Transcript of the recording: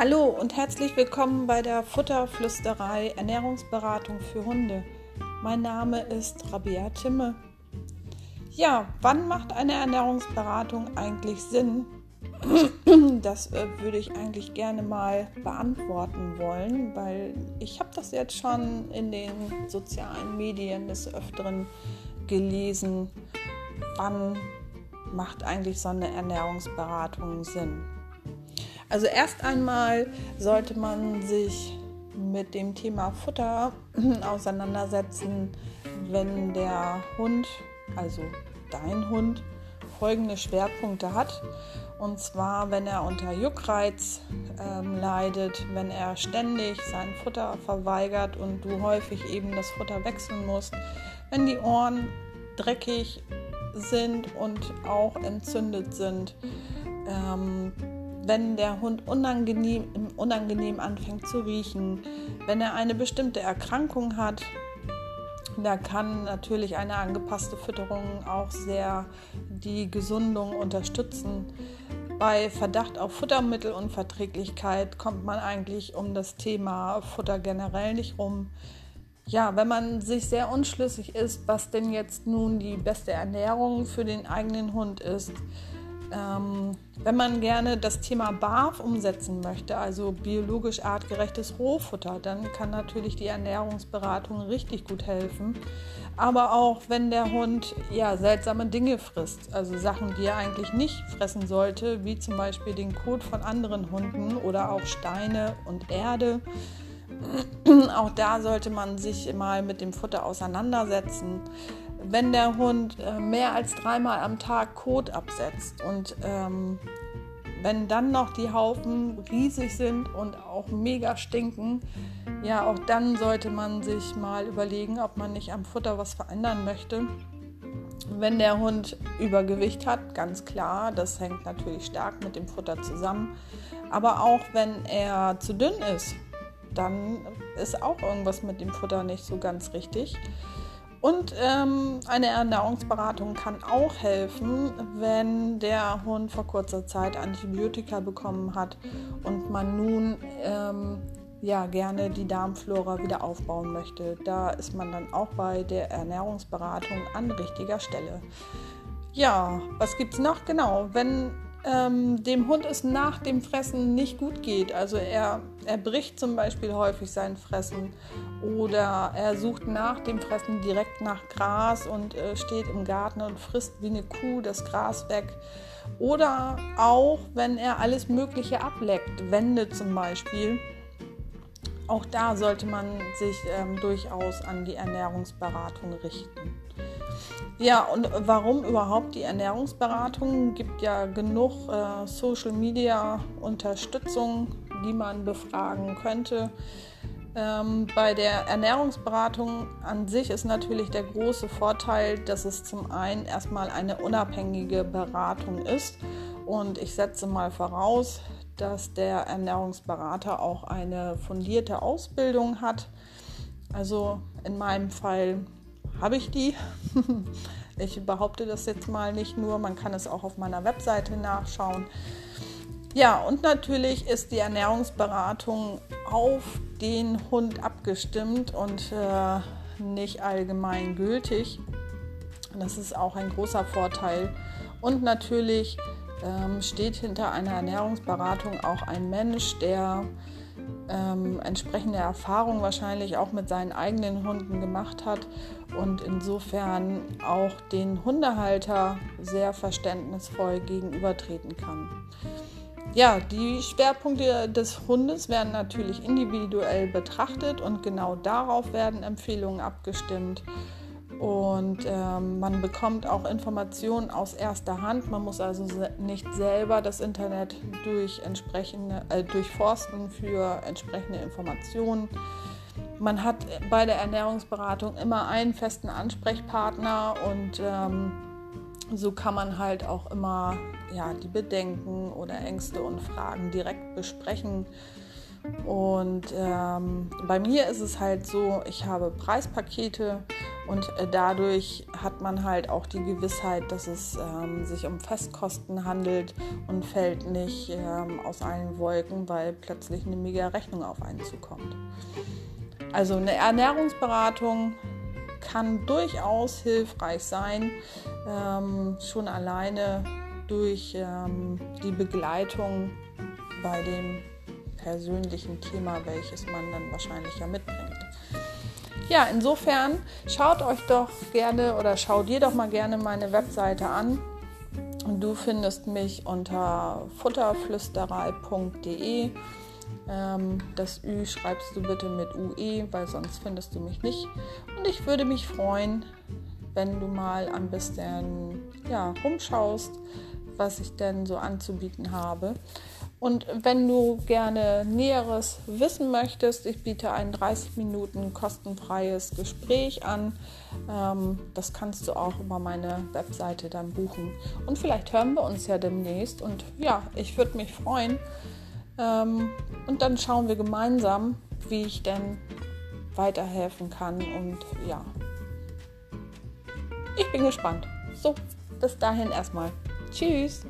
Hallo und herzlich willkommen bei der Futterflüsterei Ernährungsberatung für Hunde. Mein Name ist Rabia Timme. Ja, wann macht eine Ernährungsberatung eigentlich Sinn? Das äh, würde ich eigentlich gerne mal beantworten wollen, weil ich habe das jetzt schon in den sozialen Medien des Öfteren gelesen. Wann macht eigentlich so eine Ernährungsberatung Sinn? Also erst einmal sollte man sich mit dem Thema Futter auseinandersetzen, wenn der Hund, also dein Hund, folgende Schwerpunkte hat. Und zwar, wenn er unter Juckreiz ähm, leidet, wenn er ständig sein Futter verweigert und du häufig eben das Futter wechseln musst, wenn die Ohren dreckig sind und auch entzündet sind, ähm, wenn der Hund unangenehm, unangenehm anfängt zu riechen, wenn er eine bestimmte Erkrankung hat, da kann natürlich eine angepasste Fütterung auch sehr die Gesundung unterstützen. Bei Verdacht auf Futtermittelunverträglichkeit kommt man eigentlich um das Thema Futter generell nicht rum. Ja, wenn man sich sehr unschlüssig ist, was denn jetzt nun die beste Ernährung für den eigenen Hund ist, ähm, wenn man gerne das Thema BAF umsetzen möchte, also biologisch artgerechtes Rohfutter, dann kann natürlich die Ernährungsberatung richtig gut helfen. Aber auch wenn der Hund ja seltsame Dinge frisst, also Sachen, die er eigentlich nicht fressen sollte, wie zum Beispiel den Kot von anderen Hunden oder auch Steine und Erde, auch da sollte man sich mal mit dem Futter auseinandersetzen wenn der Hund äh, mehr als dreimal am Tag Kot absetzt und ähm, wenn dann noch die Haufen riesig sind und auch mega stinken, ja, auch dann sollte man sich mal überlegen, ob man nicht am Futter was verändern möchte. Wenn der Hund Übergewicht hat, ganz klar, das hängt natürlich stark mit dem Futter zusammen. Aber auch wenn er zu dünn ist, dann ist auch irgendwas mit dem Futter nicht so ganz richtig. Und ähm, eine Ernährungsberatung kann auch helfen, wenn der Hund vor kurzer Zeit Antibiotika bekommen hat und man nun ähm, ja gerne die Darmflora wieder aufbauen möchte. Da ist man dann auch bei der Ernährungsberatung an richtiger Stelle. Ja, was gibt es noch? Genau, wenn ähm, dem Hund es nach dem Fressen nicht gut geht. Also er, er bricht zum Beispiel häufig sein Fressen oder er sucht nach dem Fressen direkt nach Gras und äh, steht im Garten und frisst wie eine Kuh das Gras weg. Oder auch, wenn er alles Mögliche ableckt, Wände zum Beispiel. Auch da sollte man sich ähm, durchaus an die Ernährungsberatung richten. Ja, und warum überhaupt die Ernährungsberatung? Es Gibt ja genug äh, Social Media Unterstützung, die man befragen könnte. Ähm, bei der Ernährungsberatung an sich ist natürlich der große Vorteil, dass es zum einen erstmal eine unabhängige Beratung ist. Und ich setze mal voraus, dass der Ernährungsberater auch eine fundierte Ausbildung hat. Also in meinem Fall habe ich die. ich behaupte das jetzt mal nicht nur, man kann es auch auf meiner Webseite nachschauen. Ja, und natürlich ist die Ernährungsberatung auf den Hund abgestimmt und äh, nicht allgemein gültig. Das ist auch ein großer Vorteil. Und natürlich ähm, steht hinter einer Ernährungsberatung auch ein Mensch, der ähm, entsprechende Erfahrungen wahrscheinlich auch mit seinen eigenen Hunden gemacht hat und insofern auch den Hundehalter sehr verständnisvoll gegenübertreten kann. Ja, die Schwerpunkte des Hundes werden natürlich individuell betrachtet und genau darauf werden Empfehlungen abgestimmt. Und ähm, man bekommt auch Informationen aus erster Hand. Man muss also nicht selber das Internet durch entsprechende, äh, durchforsten für entsprechende Informationen. Man hat bei der Ernährungsberatung immer einen festen Ansprechpartner und ähm, so kann man halt auch immer ja, die Bedenken oder Ängste und Fragen direkt besprechen. Und ähm, bei mir ist es halt so, ich habe Preispakete Und äh, dadurch hat man halt auch die Gewissheit, dass es ähm, sich um Festkosten handelt und fällt nicht ähm, aus allen Wolken, weil plötzlich eine mega Rechnung auf einen zukommt. Also eine Ernährungsberatung kann durchaus hilfreich sein, ähm, schon alleine durch ähm, die Begleitung bei dem persönlichen Thema, welches man dann wahrscheinlich ja mitbringt. Ja, insofern schaut euch doch gerne oder schau dir doch mal gerne meine Webseite an. Du findest mich unter futterflüsterei.de. Ähm, das Ü schreibst du bitte mit UE, weil sonst findest du mich nicht. Und ich würde mich freuen, wenn du mal ein bisschen ja, rumschaust, was ich denn so anzubieten habe. Und wenn du gerne Näheres wissen möchtest, ich biete ein 30 Minuten kostenfreies Gespräch an. Ähm, das kannst du auch über meine Webseite dann buchen. Und vielleicht hören wir uns ja demnächst. Und ja, ich würde mich freuen. Ähm, und dann schauen wir gemeinsam, wie ich denn weiterhelfen kann. Und ja, ich bin gespannt. So, bis dahin erstmal. Tschüss.